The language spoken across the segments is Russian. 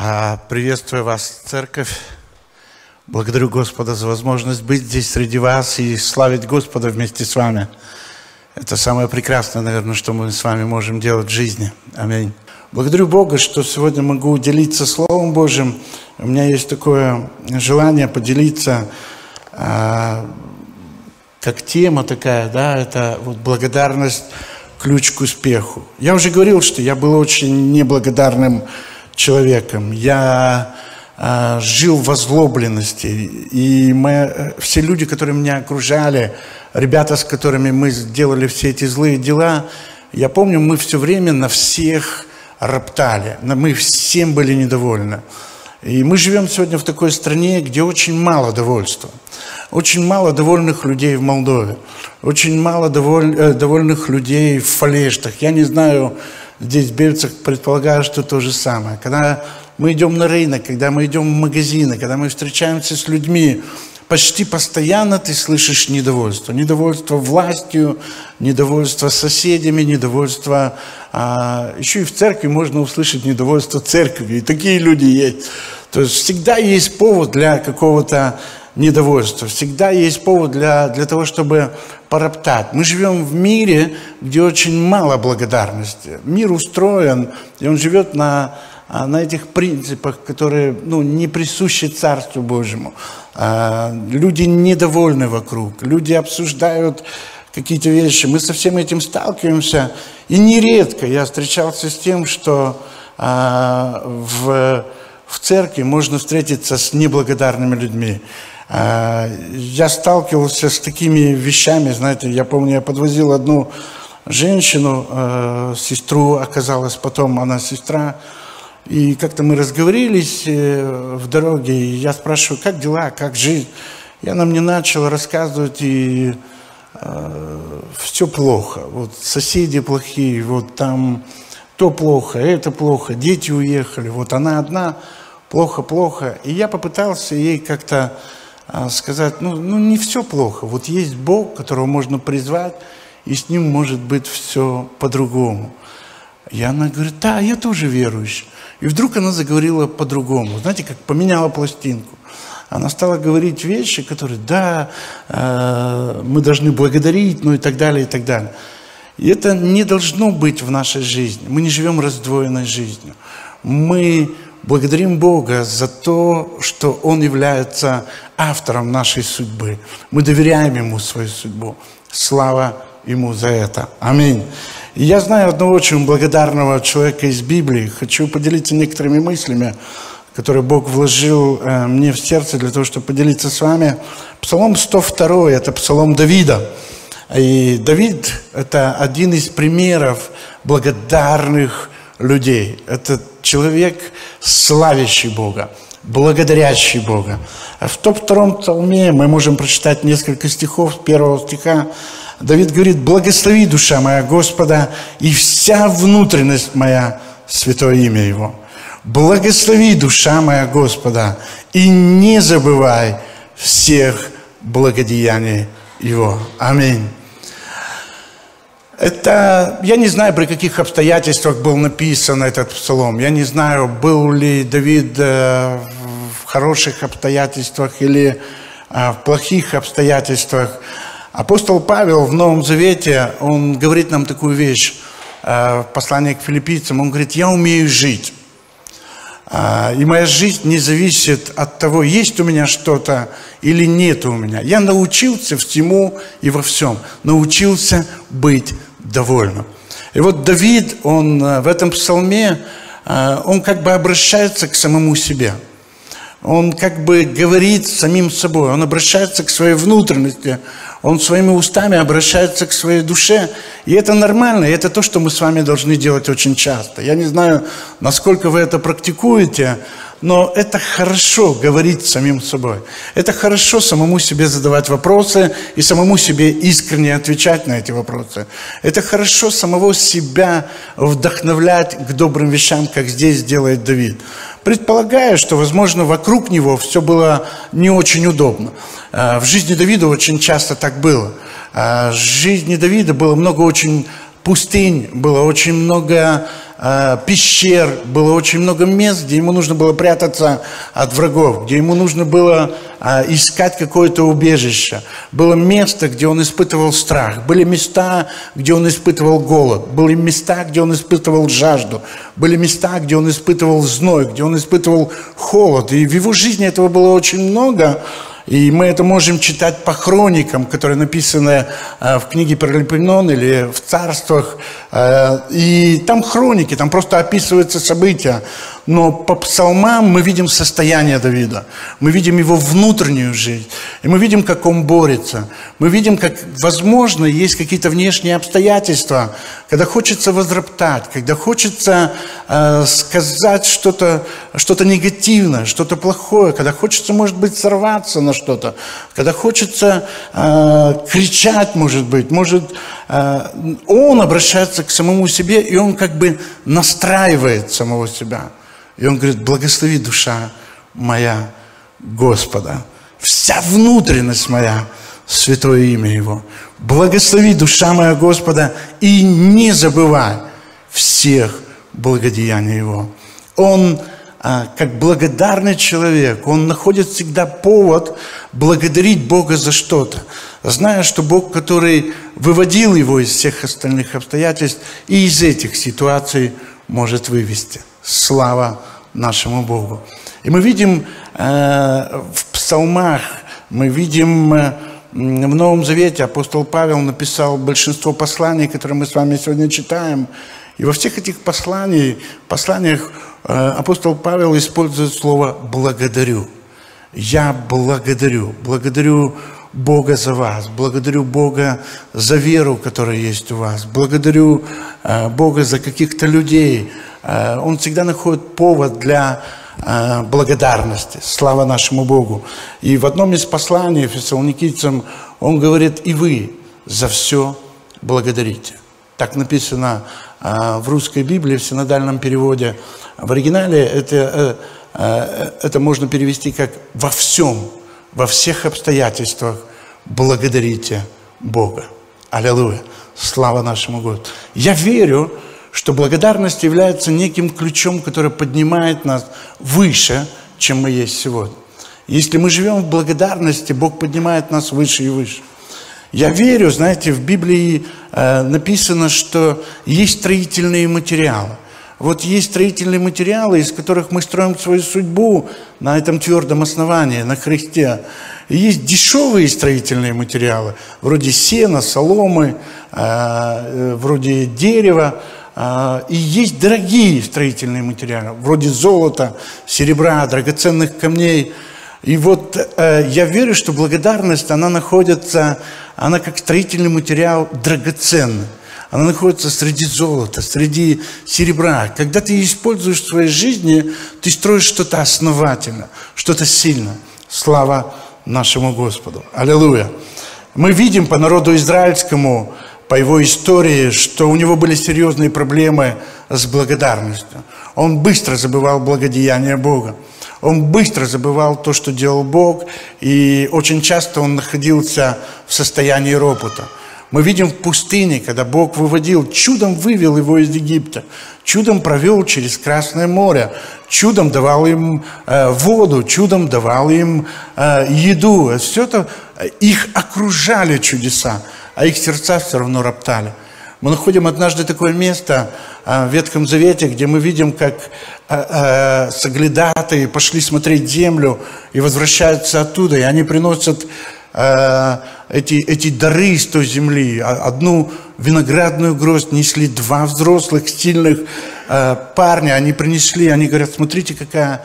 А, приветствую вас, церковь. Благодарю Господа за возможность быть здесь среди вас и славить Господа вместе с вами. Это самое прекрасное, наверное, что мы с вами можем делать в жизни. Аминь. Благодарю Бога, что сегодня могу делиться Словом Божьим. У меня есть такое желание поделиться, а, как тема такая, да, это вот благодарность ключ к успеху. Я уже говорил, что я был очень неблагодарным человеком. Я э, жил в озлобленности. И мы, э, все люди, которые меня окружали, ребята, с которыми мы сделали все эти злые дела, я помню, мы все время на всех роптали. Мы всем были недовольны. И мы живем сегодня в такой стране, где очень мало довольства. Очень мало довольных людей в Молдове. Очень мало доволь, э, довольных людей в Фалештах. Я не знаю, здесь в Бельцах что то же самое. Когда мы идем на рынок, когда мы идем в магазины, когда мы встречаемся с людьми, почти постоянно ты слышишь недовольство. Недовольство властью, недовольство соседями, недовольство... А, еще и в церкви можно услышать недовольство церковью. И такие люди есть. То есть всегда есть повод для какого-то недовольства. Всегда есть повод для, для того, чтобы пороптать. Мы живем в мире, где очень мало благодарности. Мир устроен, и он живет на, а, на этих принципах, которые ну, не присущи Царству Божьему. А, люди недовольны вокруг, люди обсуждают какие-то вещи. Мы со всем этим сталкиваемся. И нередко я встречался с тем, что а, в, в церкви можно встретиться с неблагодарными людьми. А, я сталкивался с такими вещами, знаете, я помню, я подвозил одну женщину, э, сестру оказалась, потом она сестра, и как-то мы разговорились э, в дороге, и я спрашиваю, как дела, как жизнь? И она мне начала рассказывать, и э, все плохо, вот соседи плохие, вот там то плохо, это плохо, дети уехали, вот она одна, плохо-плохо. И я попытался ей как-то сказать, ну, ну не все плохо. Вот есть Бог, которого можно призвать, и с ним может быть все по-другому. И она говорит, да, я тоже верующий. И вдруг она заговорила по-другому. Знаете, как поменяла пластинку. Она стала говорить вещи, которые, да, э, мы должны благодарить, ну и так далее, и так далее. И это не должно быть в нашей жизни. Мы не живем раздвоенной жизнью. Мы благодарим Бога за то, что Он является автором нашей судьбы. Мы доверяем Ему свою судьбу. Слава Ему за это. Аминь. И я знаю одного очень благодарного человека из Библии. Хочу поделиться некоторыми мыслями, которые Бог вложил э, мне в сердце для того, чтобы поделиться с вами. Псалом 102 – это псалом Давида. И Давид – это один из примеров благодарных людей. Это человек, славящий Бога благодарящий Бога. В том втором псалме мы можем прочитать несколько стихов первого стиха. Давид говорит, «Благослови, душа моя, Господа, и вся внутренность моя, святое имя Его. Благослови, душа моя, Господа, и не забывай всех благодеяний Его». Аминь. Это, я не знаю, при каких обстоятельствах был написан этот псалом. Я не знаю, был ли Давид э, в хороших обстоятельствах или э, в плохих обстоятельствах. Апостол Павел в Новом Завете, он говорит нам такую вещь э, в послании к филиппийцам. Он говорит, я умею жить. И моя жизнь не зависит от того, есть у меня что-то или нет у меня. Я научился всему и во всем. Научился быть довольным. И вот Давид, он э, в этом псалме, э, он как бы обращается к самому себе. Он как бы говорит самим собой, он обращается к своей внутренности, он своими устами обращается к своей душе. И это нормально, и это то, что мы с вами должны делать очень часто. Я не знаю, насколько вы это практикуете, но это хорошо говорить самим собой. Это хорошо самому себе задавать вопросы и самому себе искренне отвечать на эти вопросы. Это хорошо самого себя вдохновлять к добрым вещам, как здесь делает Давид. Предполагая, что, возможно, вокруг него все было не очень удобно. А, в жизни Давида очень часто так было. А, в жизни Давида было много очень пустынь, было очень много э, пещер, было очень много мест, где ему нужно было прятаться от врагов, где ему нужно было э, искать какое-то убежище. Было место, где он испытывал страх, были места, где он испытывал голод, были места, где он испытывал жажду, были места, где он испытывал зной, где он испытывал холод. И в его жизни этого было очень много, и мы это можем читать по хроникам, которые написаны э, в книге Паралипоменон или в царствах. Э, и там хроники, там просто описываются события. Но по псалмам мы видим состояние Давида. Мы видим его внутреннюю жизнь. И мы видим, как он борется. Мы видим, как, возможно, есть какие-то внешние обстоятельства, когда хочется возроптать, когда хочется э, сказать что-то что негативное, что-то плохое, когда хочется, может быть, сорваться на что-то, когда хочется э, кричать, может быть, может, э, он обращается к самому себе, и он как бы настраивает самого себя. И он говорит, благослови душа моя Господа, вся внутренность моя, святое имя Его. Благослови душа моя Господа и не забывай всех благодеяний Его. Он, а, как благодарный человек, он находит всегда повод благодарить Бога за что-то, зная, что Бог, который выводил его из всех остальных обстоятельств и из этих ситуаций может вывести. Слава нашему Богу. И мы видим э, в псалмах, мы видим э, в Новом Завете апостол Павел написал большинство посланий, которые мы с вами сегодня читаем. И во всех этих посланиях, посланиях э, апостол Павел использует слово «благодарю». Я благодарю, благодарю Бога за вас, благодарю Бога за веру, которая есть у вас, благодарю э, Бога за каких-то людей, он всегда находит повод для э, благодарности. Слава нашему Богу. И в одном из посланий фессалоникийцам он говорит, и вы за все благодарите. Так написано э, в русской Библии, в синодальном переводе. В оригинале это, это можно перевести как «во всем, во всех обстоятельствах благодарите Бога». Аллилуйя. Слава нашему Господу. Я верю, что благодарность является неким ключом, который поднимает нас выше, чем мы есть сегодня. Если мы живем в благодарности, Бог поднимает нас выше и выше. Я верю, знаете, в Библии э, написано, что есть строительные материалы. Вот есть строительные материалы, из которых мы строим свою судьбу на этом твердом основании, на Христе. И есть дешевые строительные материалы, вроде сена, соломы, э, э, вроде дерева, и есть дорогие строительные материалы, вроде золота, серебра, драгоценных камней. И вот э, я верю, что благодарность, она находится, она как строительный материал драгоценный. Она находится среди золота, среди серебра. Когда ты используешь в своей жизни, ты строишь что-то основательно, что-то сильное. Слава нашему Господу. Аллилуйя. Мы видим по народу израильскому, по его истории, что у него были серьезные проблемы с благодарностью. Он быстро забывал благодеяние Бога. Он быстро забывал то, что делал Бог, и очень часто он находился в состоянии ропота. Мы видим в пустыне, когда Бог выводил, чудом вывел его из Египта, чудом провел через Красное море, чудом давал им э, воду, чудом давал им э, еду. Все это, э, их окружали чудеса а их сердца все равно роптали. Мы находим однажды такое место а, в Ветхом Завете, где мы видим, как а, а, соглядатые пошли смотреть землю и возвращаются оттуда, и они приносят эти, эти дары из той земли. Одну виноградную гроздь несли два взрослых, сильных парня. Они принесли, они говорят, смотрите, какая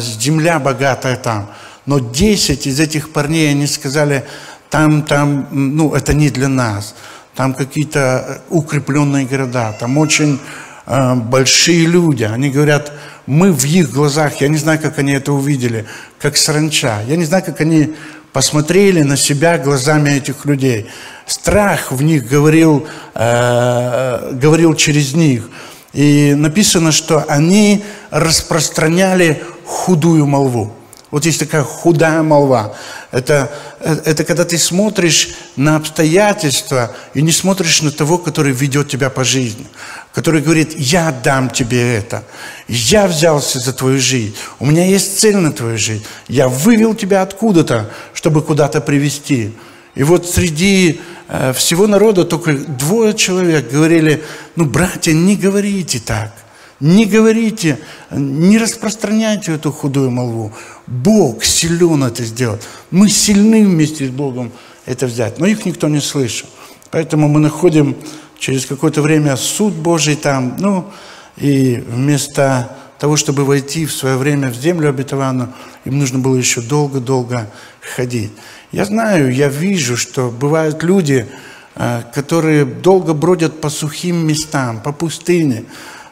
земля богатая там. Но десять из этих парней, они сказали, там, там, ну, это не для нас. Там какие-то э, укрепленные города, там очень э, большие люди. Они говорят, мы в их глазах, я не знаю, как они это увидели, как саранча. Я не знаю, как они посмотрели на себя глазами этих людей. Страх в них говорил, э, говорил через них. И написано, что они распространяли худую молву. Вот есть такая худая молва. Это, это когда ты смотришь на обстоятельства и не смотришь на того, который ведет тебя по жизни. Который говорит, я дам тебе это. Я взялся за твою жизнь. У меня есть цель на твою жизнь. Я вывел тебя откуда-то, чтобы куда-то привести. И вот среди э, всего народа только двое человек говорили, ну, братья, не говорите так. Не говорите, не распространяйте эту худую молву. Бог силен это сделать. Мы сильны вместе с Богом это взять. Но их никто не слышал. Поэтому мы находим через какое-то время суд Божий там. Ну, и вместо того, чтобы войти в свое время в землю обетованную, им нужно было еще долго-долго ходить. Я знаю, я вижу, что бывают люди, э, которые долго бродят по сухим местам, по пустыне,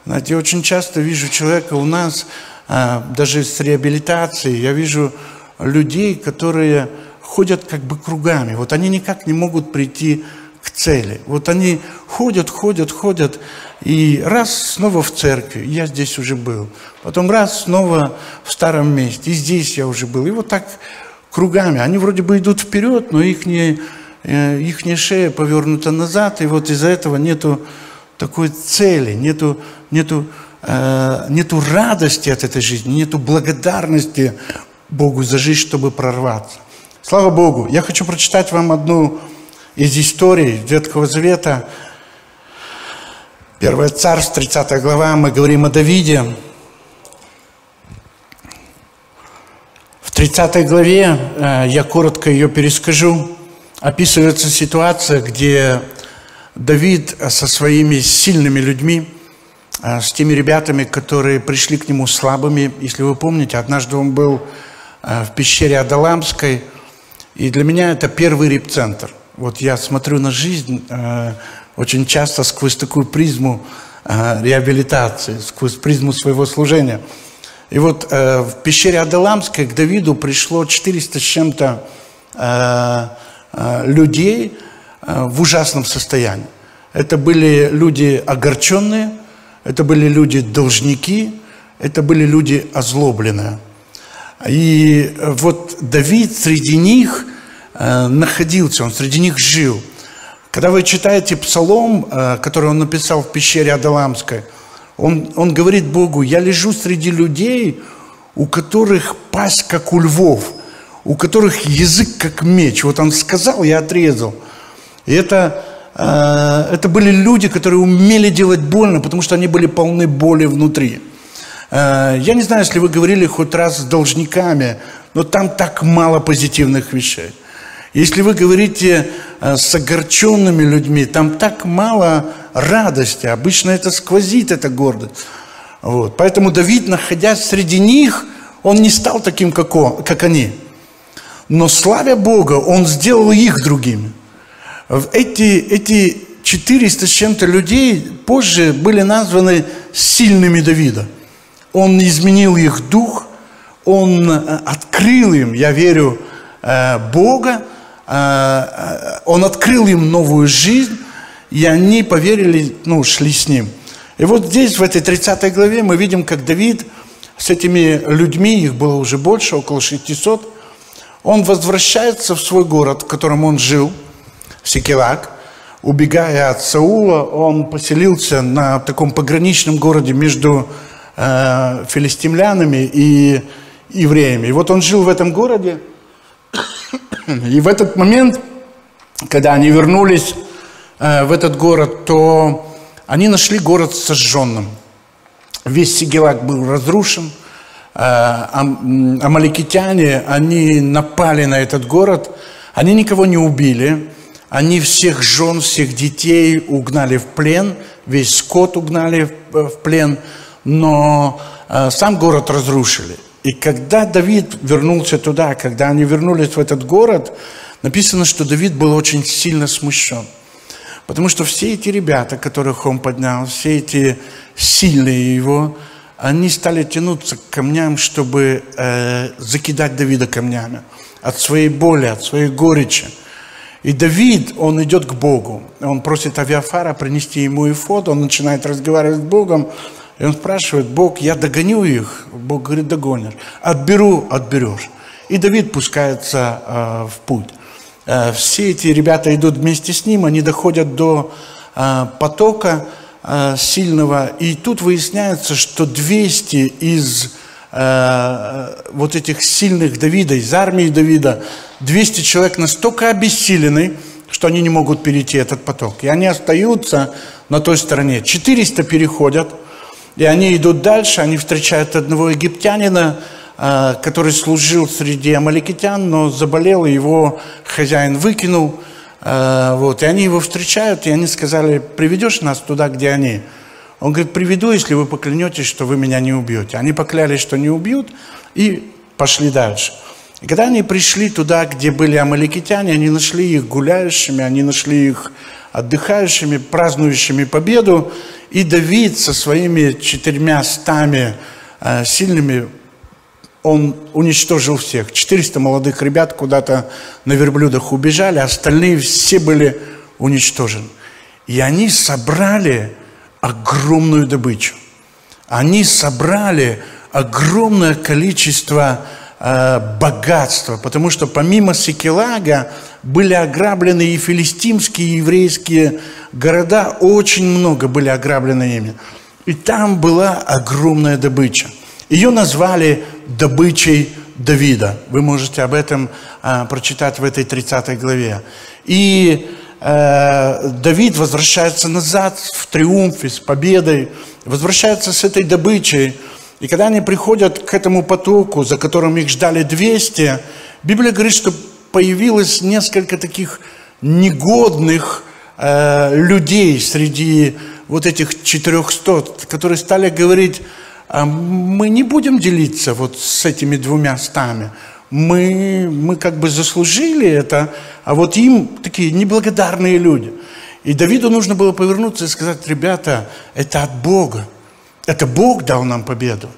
знаете, я очень часто вижу человека у нас, даже с реабилитацией, я вижу людей, которые ходят как бы кругами. Вот они никак не могут прийти к цели. Вот они ходят, ходят, ходят, и раз снова в церкви, я здесь уже был. Потом раз снова в старом месте, и здесь я уже был. И вот так кругами. Они вроде бы идут вперед, но их, не, э, их не шея повернута назад, и вот из-за этого нету такой цели, нету, нету, э, нету радости от этой жизни, нету благодарности Богу за жизнь, чтобы прорваться. Слава Богу! Я хочу прочитать вам одну из историй Ветхого Завета. Первое царство, 30 глава, мы говорим о Давиде. В 30 главе, э, я коротко ее перескажу, описывается ситуация, где Давид со своими сильными людьми, с теми ребятами, которые пришли к нему слабыми. Если вы помните, однажды он был э, в пещере Адаламской, и для меня это первый репцентр. Вот я смотрю на жизнь очень часто сквозь такую призму реабилитации, сквозь призму своего служения. И вот в пещере Адаламской к Давиду пришло 400 с чем-то людей, Э, в ужасном состоянии. Это были люди огорченные, это были люди должники, это были люди озлобленные. И вот Давид среди них э, находился, он среди них жил. Когда вы читаете псалом, э, который он написал в пещере Адаламской, он, он говорит Богу, я лежу среди людей, у которых пасть как у львов, у которых язык как меч. Вот он сказал, я отрезал – и это, э, это были люди, которые умели делать больно, потому что они были полны боли внутри. Э, я не знаю, если вы говорили хоть раз с должниками, но там так мало позитивных вещей. Если вы говорите э, с огорченными людьми, там так мало радости. Обычно это сквозит, эта гордость. Вот. Поэтому Давид, находясь среди них, он не стал таким, как, он, как они. Но славя Бога, он сделал их другими эти, эти 400 с чем-то людей позже были названы сильными Давида. Он изменил их дух, он э, открыл им, я верю, э, Бога, э, он открыл им новую жизнь, и они поверили, ну, шли с ним. И вот здесь, в этой 30 главе, мы видим, как Давид с этими людьми, их было уже больше, около 600, он возвращается в свой город, в котором он жил – Секелак. Убегая от Саула, он поселился на таком пограничном городе между э, филистимлянами и евреями. И вот он жил в этом городе, и в этот момент, когда они вернулись э, в этот город, то они нашли город сожженным. Весь Сигелак был разрушен. Э, амаликитяне, они напали на этот город. Они никого не убили. Они всех жен, всех детей угнали в плен, весь скот угнали в э, плен, но э, сам город разрушили. И когда Давид вернулся туда, когда они вернулись в этот город, написано, что Давид был очень сильно смущен. Потому что все эти ребята, которых он поднял, все эти сильные его, они стали тянуться к камням, чтобы э, закидать Давида камнями. От своей боли, от своей горечи. И Давид, он идет к Богу. Он просит Авиафара принести ему ифот, он начинает разговаривать с Богом. И он спрашивает, Бог, я догоню их? Бог говорит, догонишь. Отберу, отберешь. И Давид пускается э, в путь. Э, все эти ребята идут вместе с ним, они доходят до э, потока э, сильного, и тут выясняется, что 200 из э, вот этих сильных Давида, из армии Давида, 200 человек настолько обессилены, что они не могут перейти этот поток. И они остаются на той стороне. 400 переходят – и они идут дальше, они встречают одного египтянина, а, который служил среди амаликитян, но заболел, и его хозяин выкинул. А, вот, и они его встречают, и они сказали, приведешь нас туда, где они? Он говорит, приведу, если вы поклянетесь, что вы меня не убьете. Они поклялись, что не убьют, и пошли дальше. И когда они пришли туда, где были амаликитяне, они нашли их гуляющими, они нашли их отдыхающими, празднующими победу. И Давид со своими четырьмя стами э, сильными, он уничтожил всех. 400 молодых ребят куда-то на верблюдах убежали, остальные все были уничтожены. И они собрали огромную добычу. Они собрали огромное количество э, богатства, потому что помимо Секелага были ограблены и филистимские, и еврейские города, очень много были ограблены ими. И там была огромная добыча. Ее назвали добычей Давида. Вы можете об этом э, прочитать в этой 30 главе. И э, Давид возвращается назад в триумфе, с победой, возвращается с этой добычей. И когда они приходят к этому потоку, за которым их ждали 200, Библия говорит, что появилось несколько таких негодных э, людей среди вот этих 400, которые стали говорить, а мы не будем делиться вот с этими двумя стами. Мы, мы как бы заслужили это, а вот им такие неблагодарные люди. И Давиду нужно было повернуться и сказать, ребята, это от Бога. Это Бог дал нам победу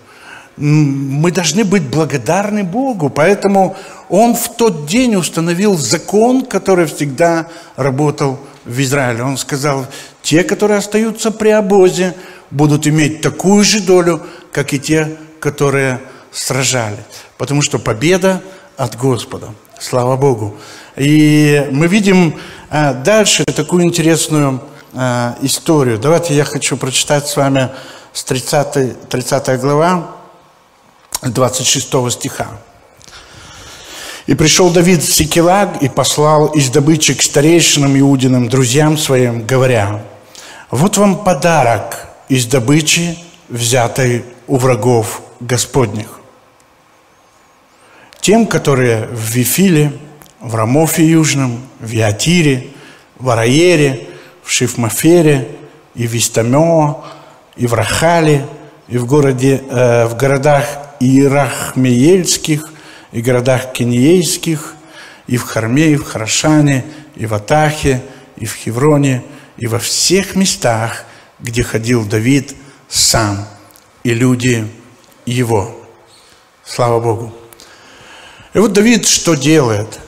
мы должны быть благодарны Богу. Поэтому Он в тот день установил закон, который всегда работал в Израиле. Он сказал, те, которые остаются при обозе, будут иметь такую же долю, как и те, которые сражали. Потому что победа от Господа. Слава Богу. И мы видим а, дальше такую интересную а, историю. Давайте я хочу прочитать с вами с 30, 30 глава. 26 стиха. «И пришел Давид в Сикелаг и послал из добычи к старейшинам Иудиным, друзьям своим, говоря, «Вот вам подарок из добычи, взятой у врагов Господних. Тем, которые в Вифиле, в Рамофе Южном, в Иатире, в Араере, в Шифмафере, и в Истамео, и в Рахале, и в, городе, э, в городах и Рахмеельских, и городах Кениейских, и в Харме, и в Харашане, и в Атахе, и в Хевроне, и во всех местах, где ходил Давид сам и люди его. Слава Богу. И вот Давид что делает?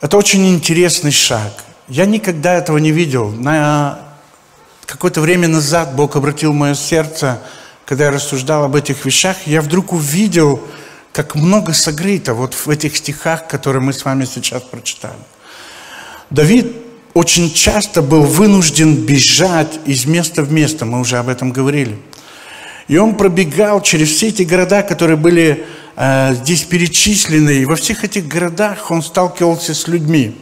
Это очень интересный шаг. Я никогда этого не видел. На какое-то время назад Бог обратил мое сердце – когда я рассуждал об этих вещах, я вдруг увидел, как много сокрыто вот в этих стихах, которые мы с вами сейчас прочитали. Давид очень часто был вынужден бежать из места в место, мы уже об этом говорили. И он пробегал через все эти города, которые были э, здесь перечислены, и во всех этих городах он сталкивался с людьми.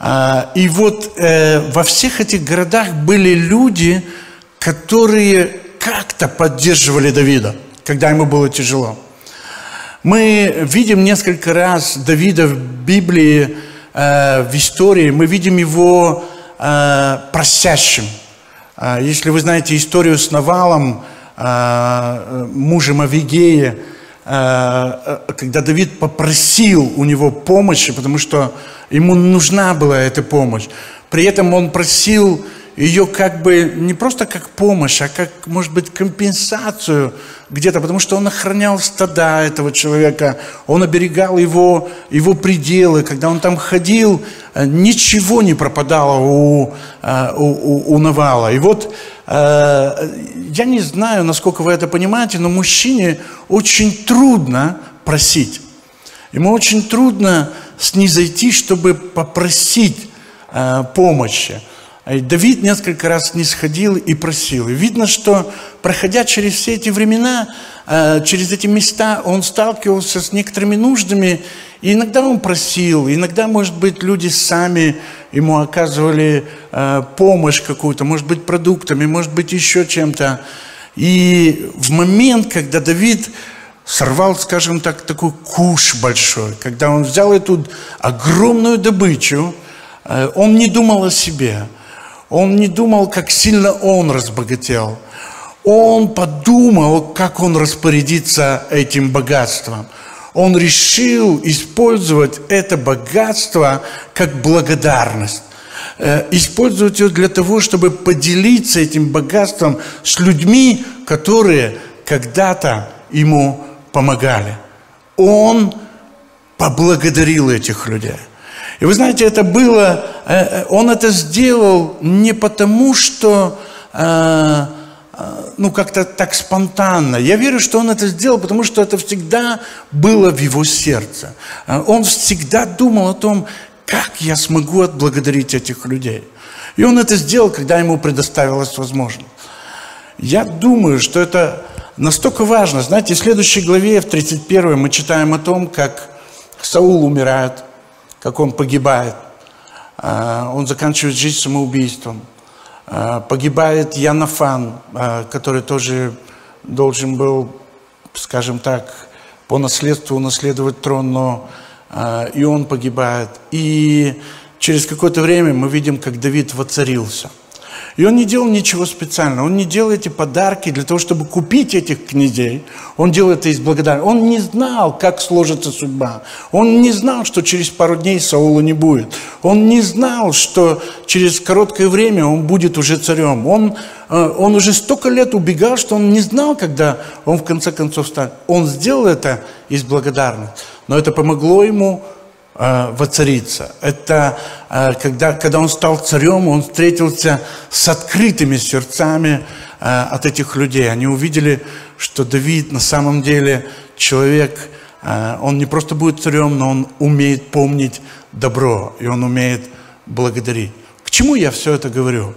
Э, и вот э, во всех этих городах были люди, которые как-то поддерживали Давида, когда ему было тяжело. Мы видим несколько раз Давида в Библии, э, в истории, мы видим его э, просящим. Э, если вы знаете историю с Навалом, мужем Авигея, когда Давид попросил у него помощи, потому что ему нужна была эта помощь. При этом он просил ее как бы не просто как помощь, а как, может быть, компенсацию где-то, потому что он охранял стада этого человека, он оберегал его, его пределы. Когда он там ходил, э, ничего не пропадало у, э, у, у, у Навала. И вот э, я не знаю, насколько вы это понимаете, но мужчине очень трудно просить. Ему очень трудно снизойти, чтобы попросить помощи. Давид несколько раз не сходил и просил. И видно, что проходя через все эти времена, э, через эти места, он сталкивался с некоторыми нуждами. И иногда он просил, иногда, может быть, люди сами ему оказывали э, помощь какую-то, может быть, продуктами, может быть, еще чем-то. И в момент, когда Давид сорвал, скажем так, такой куш большой, когда он взял эту огромную добычу, э, он не думал о себе – он не думал, как сильно он разбогател. Он подумал, как он распорядится этим богатством. Он решил использовать это богатство как благодарность. Э, использовать его для того, чтобы поделиться этим богатством с людьми, которые когда-то ему помогали. Он поблагодарил этих людей. И вы знаете, это было, э, э, он это сделал не потому, что, э, ну, как-то так спонтанно. Я верю, что он это сделал, потому что это всегда было в его сердце. Он всегда думал о том, как я смогу отблагодарить этих людей. И он это сделал, когда ему предоставилась возможность. Я думаю, что это настолько важно. Знаете, в следующей главе, в 31 мы читаем о том, как Саул умирает – как он погибает. А, он заканчивает жизнь самоубийством. А, погибает Янафан, а, который тоже должен был, скажем так, по наследству унаследовать трон, но и он погибает. И через какое-то время мы видим, как Давид воцарился – и он не делал ничего специального. Он не делал эти подарки для того, чтобы купить этих князей. Он делал это из благодарности. Он не знал, как сложится судьба. Он не знал, что через пару дней Саула не будет. Он не знал, что через короткое время он будет уже царем. Он, э, он уже столько лет убегал, что он не знал, когда он в конце концов станет. Он сделал это из благодарности. Но это помогло ему воцариться. Это э, когда, когда он стал царем, он встретился с открытыми сердцами э, от этих людей. Они увидели, что Давид на самом деле человек, э, он не просто будет царем, но он умеет помнить добро, и он умеет благодарить. К чему я все это говорю?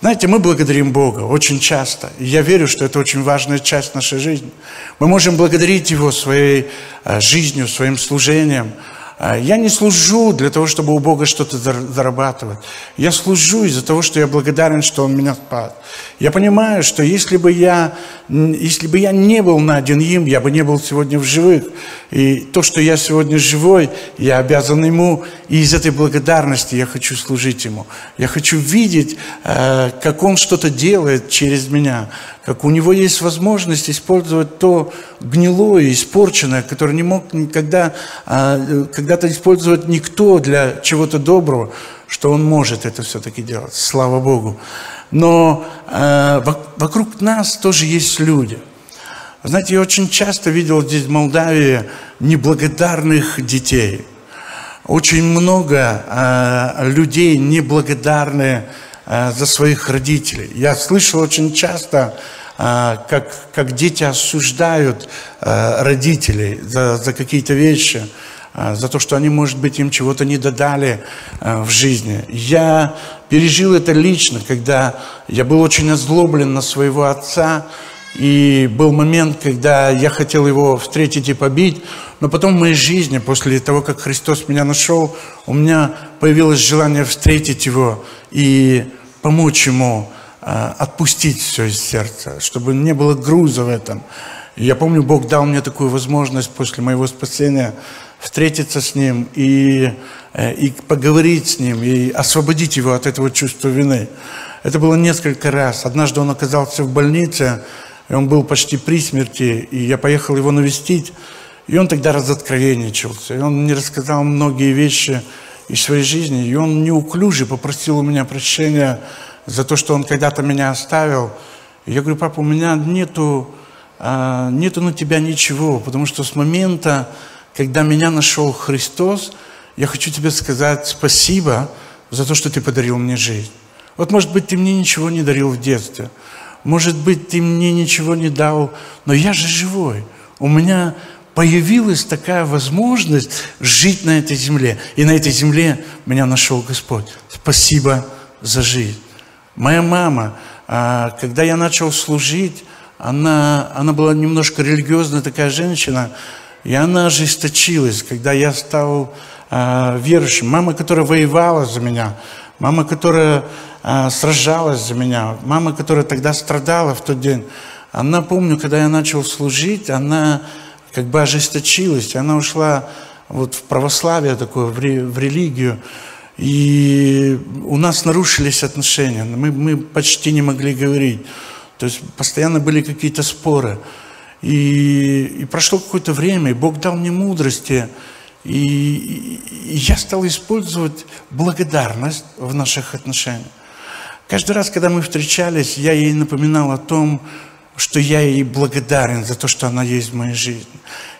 Знаете, мы благодарим Бога очень часто. И я верю, что это очень важная часть нашей жизни. Мы можем благодарить Его своей э, жизнью, своим служением, я не служу для того, чтобы у Бога что-то зарабатывать. Я служу из-за того, что я благодарен, что Он меня спас. Я понимаю, что если бы я, если бы я не был найден им, я бы не был сегодня в живых. И то, что я сегодня живой, я обязан Ему. И из этой благодарности я хочу служить Ему. Я хочу видеть, э, как Он что-то делает через меня как у него есть возможность использовать то гнилое, испорченное, которое не мог никогда, а, когда-то использовать никто для чего-то доброго, что он может это все-таки делать. Слава Богу. Но а, вокруг нас тоже есть люди. Знаете, я очень часто видел здесь в Молдавии неблагодарных детей. Очень много а, людей неблагодарные Э, за своих родителей. Я слышал очень часто, э, как, как дети осуждают э, родителей за, за какие-то вещи, за то, что они, может быть, им чего-то не додали в жизни. Я пережил это лично, когда я был очень озлоблен на своего отца, и был момент, когда я хотел его встретить и побить, но потом в моей жизни, после того, как Христос меня нашел, у меня появилось желание встретить его и помочь ему э, отпустить все из сердца, чтобы не было груза в этом. Я помню, Бог дал мне такую возможность после моего спасения встретиться с Ним и, э, и поговорить с Ним, и освободить его от этого чувства вины. Это было несколько раз. Однажды он оказался в больнице, и он был почти при смерти, и я поехал его навестить, и он тогда разоткровенничался, и он мне рассказал многие вещи, из своей жизни. И он неуклюже попросил у меня прощения за то, что он когда-то меня оставил. И я говорю, папа, у меня нету, а, нету на тебя ничего, потому что с момента, когда меня нашел Христос, я хочу тебе сказать спасибо за то, что ты подарил мне жизнь. Вот, может быть, ты мне ничего не дарил в детстве. Может быть, ты мне ничего не дал, но я же живой. У меня появилась такая возможность жить на этой земле. И на этой земле меня нашел Господь. Спасибо за жизнь. Моя мама, а, когда я начал служить, она, она была немножко религиозная такая женщина, и она ожесточилась, когда я стал э, верующим. Мама, которая воевала за меня, мама, которая э, сражалась за меня, мама, которая тогда страдала в тот день. Она, помню, когда я начал служить, она как бы ожесточилась, она ушла вот в православие такое, в, ре, в религию. И у нас нарушились отношения, мы, мы почти не могли говорить. То есть постоянно были какие-то споры. И, и прошло какое-то время, и Бог дал мне мудрости. И, и, и я стал использовать благодарность в наших отношениях. Каждый раз, когда мы встречались, я ей напоминал о том, что я ей благодарен за то, что она есть в моей жизни.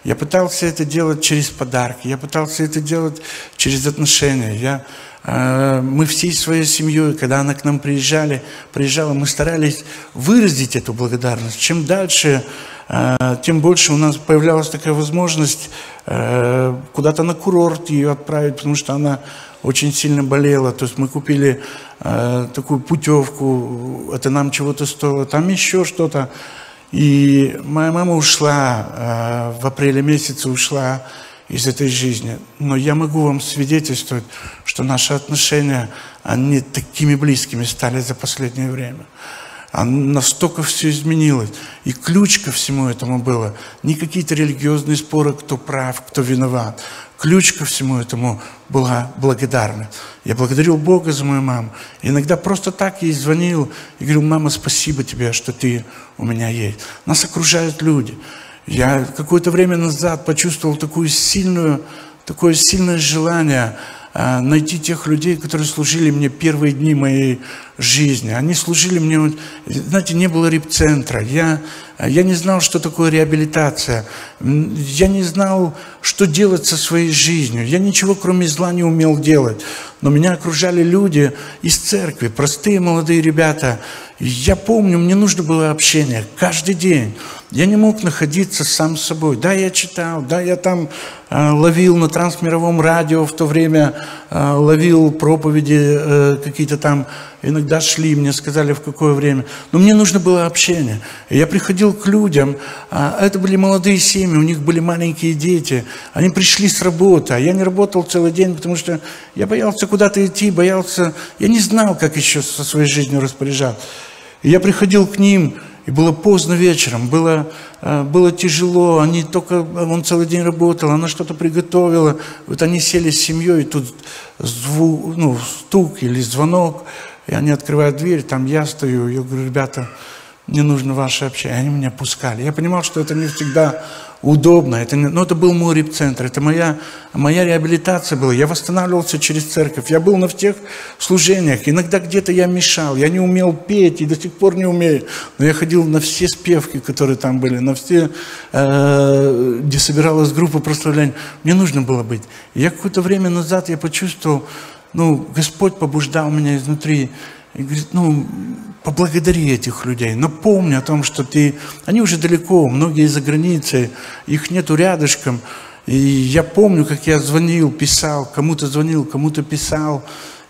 Я пытался это делать через подарки, я пытался это делать через отношения. Я Э, мы всей своей семьей, когда она к нам приезжали, приезжала, мы старались выразить эту благодарность. Чем дальше, э, тем больше у нас появлялась такая возможность э, куда-то на курорт ее отправить, потому что она очень сильно болела. То есть мы купили такую путевку, это нам чего-то стоило, там еще что-то. И моя мама ушла, в апреле месяце ушла из этой жизни. Но я могу вам свидетельствовать, что наши отношения, они такими близкими стали за последнее время. А настолько все изменилось. И ключ ко всему этому было не какие-то религиозные споры, кто прав, кто виноват. Ключ ко всему этому была благодарность. Я благодарил Бога за мою маму. Иногда просто так ей звонил и говорил, мама, спасибо тебе, что ты у меня есть. Нас окружают люди. Я какое-то время назад почувствовал такую сильную, такое сильное желание а, найти тех людей, которые служили мне первые дни моей жизни. Они служили мне, знаете, не было репцентра. Я, я не знал, что такое реабилитация. Я не знал, что делать со своей жизнью. Я ничего, кроме зла, не умел делать. Но меня окружали люди из церкви, простые молодые ребята. Я помню, мне нужно было общение каждый день. Я не мог находиться сам с собой. Да, я читал, да, я там э, ловил на трансмировом радио в то время, ловил проповеди э, какие-то там, иногда шли, мне сказали, в какое время. Но мне нужно было общение. Я приходил к людям, э, это были молодые семьи, у них были маленькие дети. Они пришли с работы, а я не работал целый день, потому что я боялся куда-то идти, боялся, я не знал, как еще со своей жизнью распоряжаться. Я приходил к ним, и было поздно вечером, было, э, было тяжело, они только, он целый день работал, она что-то приготовила. Вот они сели с семьей, и тут звук, ну, стук или звонок, и они открывают дверь, там я стою, я говорю, ребята, мне нужно ваше общение. Они меня пускали. Я понимал, что это не всегда удобно. Это но это был мой репцентр, это моя, моя реабилитация была. Я восстанавливался через церковь. Я был на всех служениях. Иногда где-то я мешал. Я не умел петь и до сих пор не умею. Но я ходил на все спевки, которые там были, на все, э, где собиралась группа прославления. Мне нужно было быть. Я какое-то время назад я почувствовал, ну, Господь побуждал меня изнутри. И говорит, ну, поблагодари этих людей, напомни о том, что ты... Они уже далеко, многие за границей, их нету рядышком. И я помню, как я звонил, писал, кому-то звонил, кому-то писал.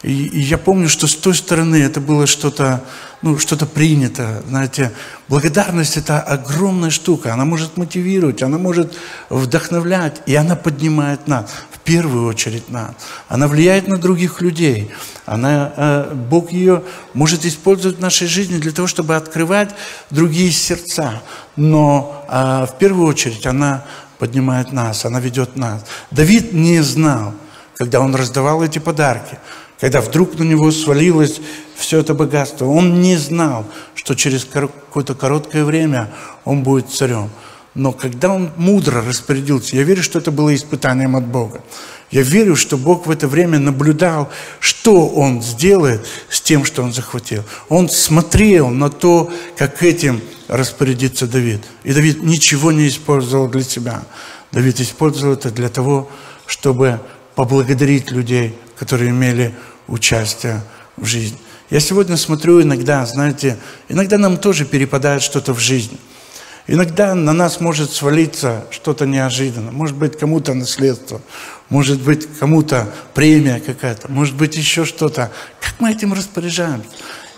И, и я помню, что с той стороны это было что-то, ну, что-то принято. Знаете, благодарность – это огромная штука. Она может мотивировать, она может вдохновлять, и она поднимает нас первую очередь нас. Она влияет на других людей. Она, э, Бог ее может использовать в нашей жизни для того, чтобы открывать другие сердца. Но э, в первую очередь она поднимает нас, она ведет нас. Давид не знал, когда он раздавал эти подарки, когда вдруг на него свалилось все это богатство. Он не знал, что через какое-то короткое время он будет царем. Но когда он мудро распорядился, я верю, что это было испытанием от Бога. Я верю, что Бог в это время наблюдал, что Он сделает с тем, что Он захватил. Он смотрел на то, как этим распорядится Давид. И Давид ничего не использовал для себя. Давид использовал это для того, чтобы поблагодарить людей, которые имели участие в жизни. Я сегодня смотрю иногда, знаете, иногда нам тоже перепадает что-то в жизни. Иногда на нас может свалиться что-то неожиданное. Может быть, кому-то наследство, может быть, кому-то премия какая-то, может быть, еще что-то. Как мы этим распоряжаемся?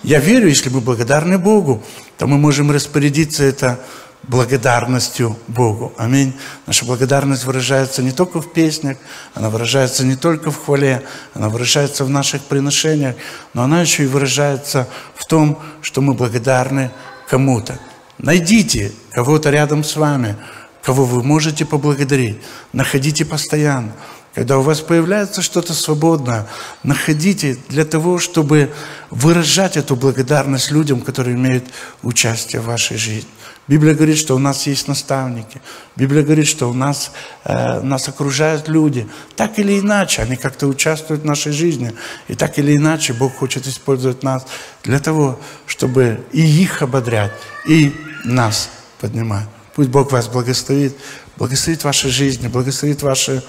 Я верю, если мы благодарны Богу, то мы можем распорядиться это благодарностью Богу. Аминь. Наша благодарность выражается не только в песнях, она выражается не только в хвале, она выражается в наших приношениях, но она еще и выражается в том, что мы благодарны кому-то. Найдите кого-то рядом с вами, кого вы можете поблагодарить. Находите постоянно. Когда у вас появляется что-то свободное, находите для того, чтобы выражать эту благодарность людям, которые имеют участие в вашей жизни. Библия говорит, что у нас есть наставники. Библия говорит, что у нас, э, нас окружают люди. Так или иначе, они как-то участвуют в нашей жизни. И так или иначе Бог хочет использовать нас для того, чтобы и их ободрять, и нас поднимать. Пусть Бог вас благословит, благословит ваши жизни, благословит ваши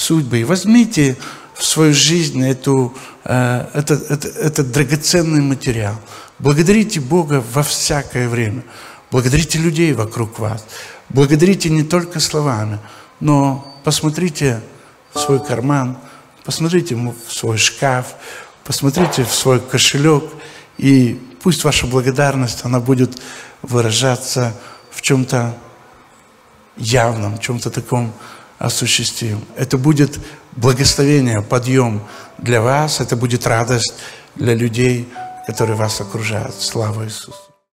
судьбы. И возьмите в свою жизнь эту, э, этот, этот, этот драгоценный материал. Благодарите Бога во всякое время. Благодарите людей вокруг вас. Благодарите не только словами, но посмотрите в свой карман, посмотрите в свой шкаф, посмотрите в свой кошелек, и пусть ваша благодарность, она будет выражаться в чем-то явном, в чем-то таком осуществимом. Это будет благословение, подъем для вас, это будет радость для людей, которые вас окружают. Слава Иисусу!